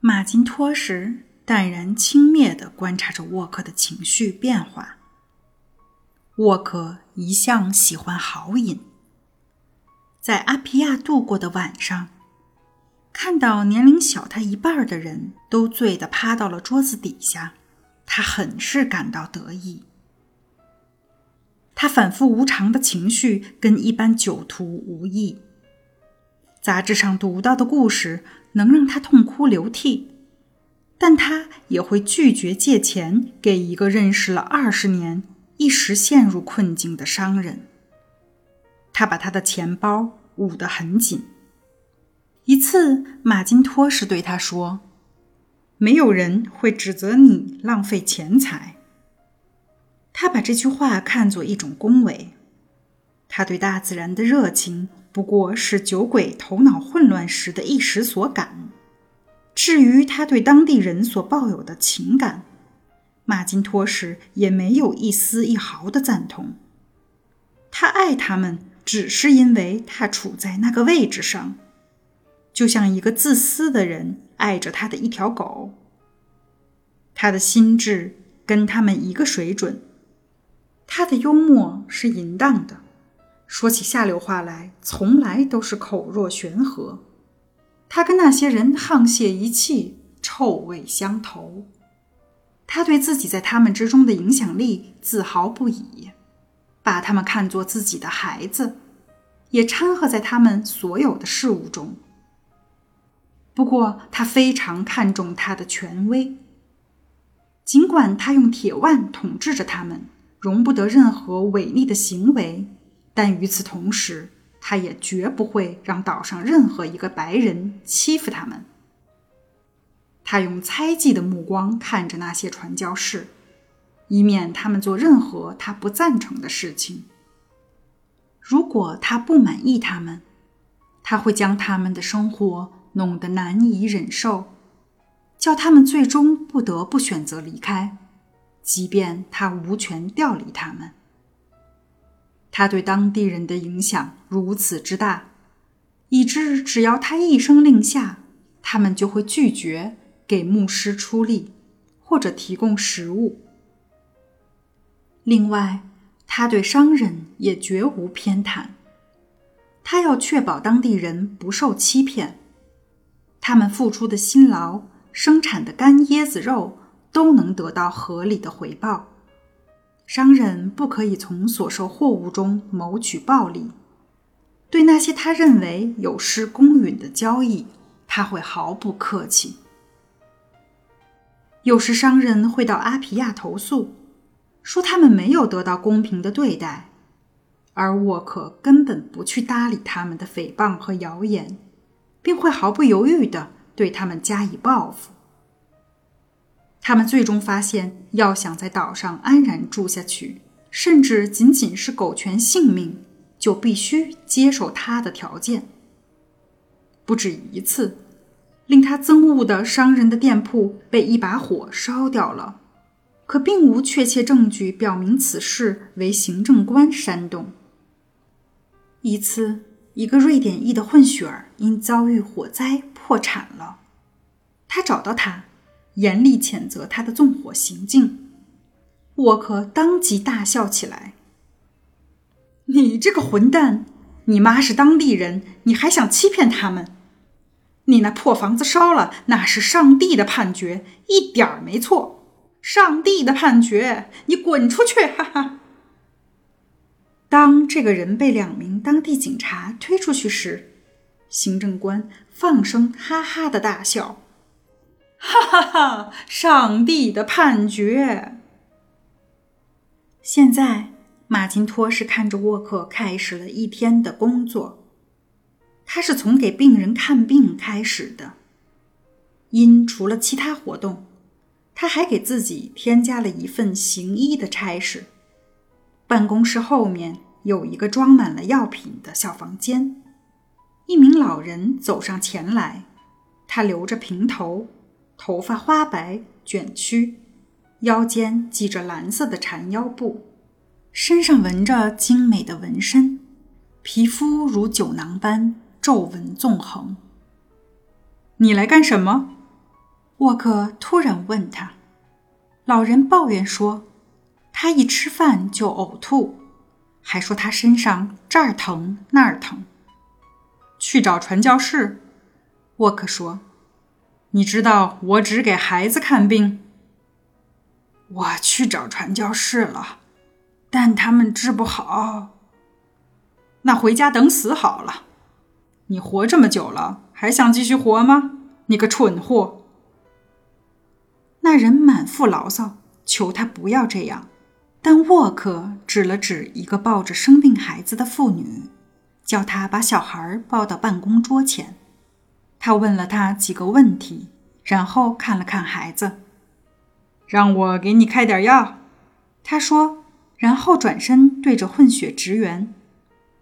马金托什淡然轻蔑地观察着沃克的情绪变化。沃克一向喜欢豪饮，在阿皮亚度过的晚上，看到年龄小他一半的人都醉得趴到了桌子底下，他很是感到得意。他反复无常的情绪跟一般酒徒无异。杂志上读到的故事能让他痛哭流涕，但他也会拒绝借钱给一个认识了二十年、一时陷入困境的商人。他把他的钱包捂得很紧。一次，马金托什对他说：“没有人会指责你浪费钱财。”他把这句话看作一种恭维。他对大自然的热情不过是酒鬼头脑混乱时的一时所感。至于他对当地人所抱有的情感，马金托什也没有一丝一毫的赞同。他爱他们，只是因为他处在那个位置上，就像一个自私的人爱着他的一条狗。他的心智跟他们一个水准。他的幽默是淫荡的，说起下流话来，从来都是口若悬河。他跟那些人沆瀣一气，臭味相投。他对自己在他们之中的影响力自豪不已，把他们看作自己的孩子，也掺和在他们所有的事物中。不过，他非常看重他的权威，尽管他用铁腕统治着他们。容不得任何违逆的行为，但与此同时，他也绝不会让岛上任何一个白人欺负他们。他用猜忌的目光看着那些传教士，以免他们做任何他不赞成的事情。如果他不满意他们，他会将他们的生活弄得难以忍受，叫他们最终不得不选择离开。即便他无权调离他们，他对当地人的影响如此之大，以致只要他一声令下，他们就会拒绝给牧师出力或者提供食物。另外，他对商人也绝无偏袒，他要确保当地人不受欺骗，他们付出的辛劳生产的干椰子肉。都能得到合理的回报。商人不可以从所售货物中谋取暴利。对那些他认为有失公允的交易，他会毫不客气。有时商人会到阿皮亚投诉，说他们没有得到公平的对待，而沃克根本不去搭理他们的诽谤和谣言，并会毫不犹豫地对他们加以报复。他们最终发现，要想在岛上安然住下去，甚至仅仅是苟全性命，就必须接受他的条件。不止一次，令他憎恶的商人的店铺被一把火烧掉了，可并无确切证据表明此事为行政官煽动。一次，一个瑞典裔的混血儿因遭遇火灾破产了，他找到他。严厉谴责他的纵火行径，沃克当即大笑起来：“你这个混蛋！你妈是当地人，你还想欺骗他们？你那破房子烧了，那是上帝的判决，一点儿没错。上帝的判决，你滚出去！”哈哈。当这个人被两名当地警察推出去时，行政官放声哈哈的大笑。哈哈哈！上帝的判决。现在，马金托是看着沃克开始了一天的工作。他是从给病人看病开始的。因除了其他活动，他还给自己添加了一份行医的差事。办公室后面有一个装满了药品的小房间。一名老人走上前来，他留着平头。头发花白卷曲，腰间系着蓝色的缠腰布，身上纹着精美的纹身，皮肤如酒囊般皱纹纵横。你来干什么？沃克突然问他。老人抱怨说：“他一吃饭就呕吐，还说他身上这儿疼那儿疼。”去找传教士，沃克说：“你知道我只给孩子看病。”我去找传教士了，但他们治不好。那回家等死好了。你活这么久了，还想继续活吗？你个蠢货！那人满腹牢骚，求他不要这样。但沃克指了指一个抱着生病孩子的妇女，叫他把小孩抱到办公桌前。他问了他几个问题，然后看了看孩子，让我给你开点药。他说，然后转身对着混血职员，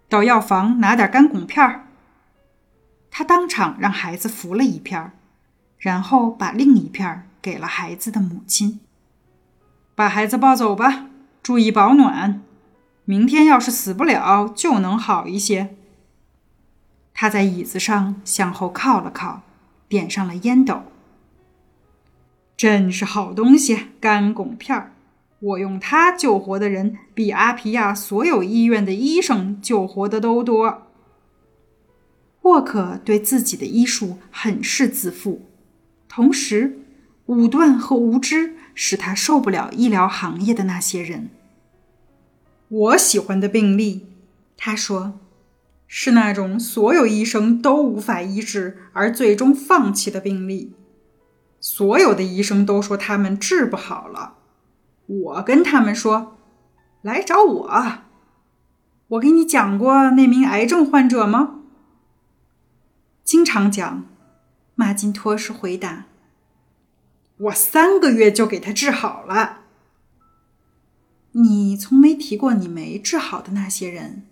到药房拿点干汞片儿。他当场让孩子服了一片，然后把另一片给了孩子的母亲。把孩子抱走吧，注意保暖。明天要是死不了，就能好一些。他在椅子上向后靠了靠，点上了烟斗。真是好东西，干汞片儿。我用它救活的人，比阿皮亚所有医院的医生救活的都多。沃克对自己的医术很是自负，同时武断和无知使他受不了医疗行业的那些人。我喜欢的病例，他说，是那种所有医生都无法医治而最终放弃的病例。所有的医生都说他们治不好了，我跟他们说，来找我。我给你讲过那名癌症患者吗？经常讲，马金托是回答：“我三个月就给他治好了。”你从没提过你没治好的那些人，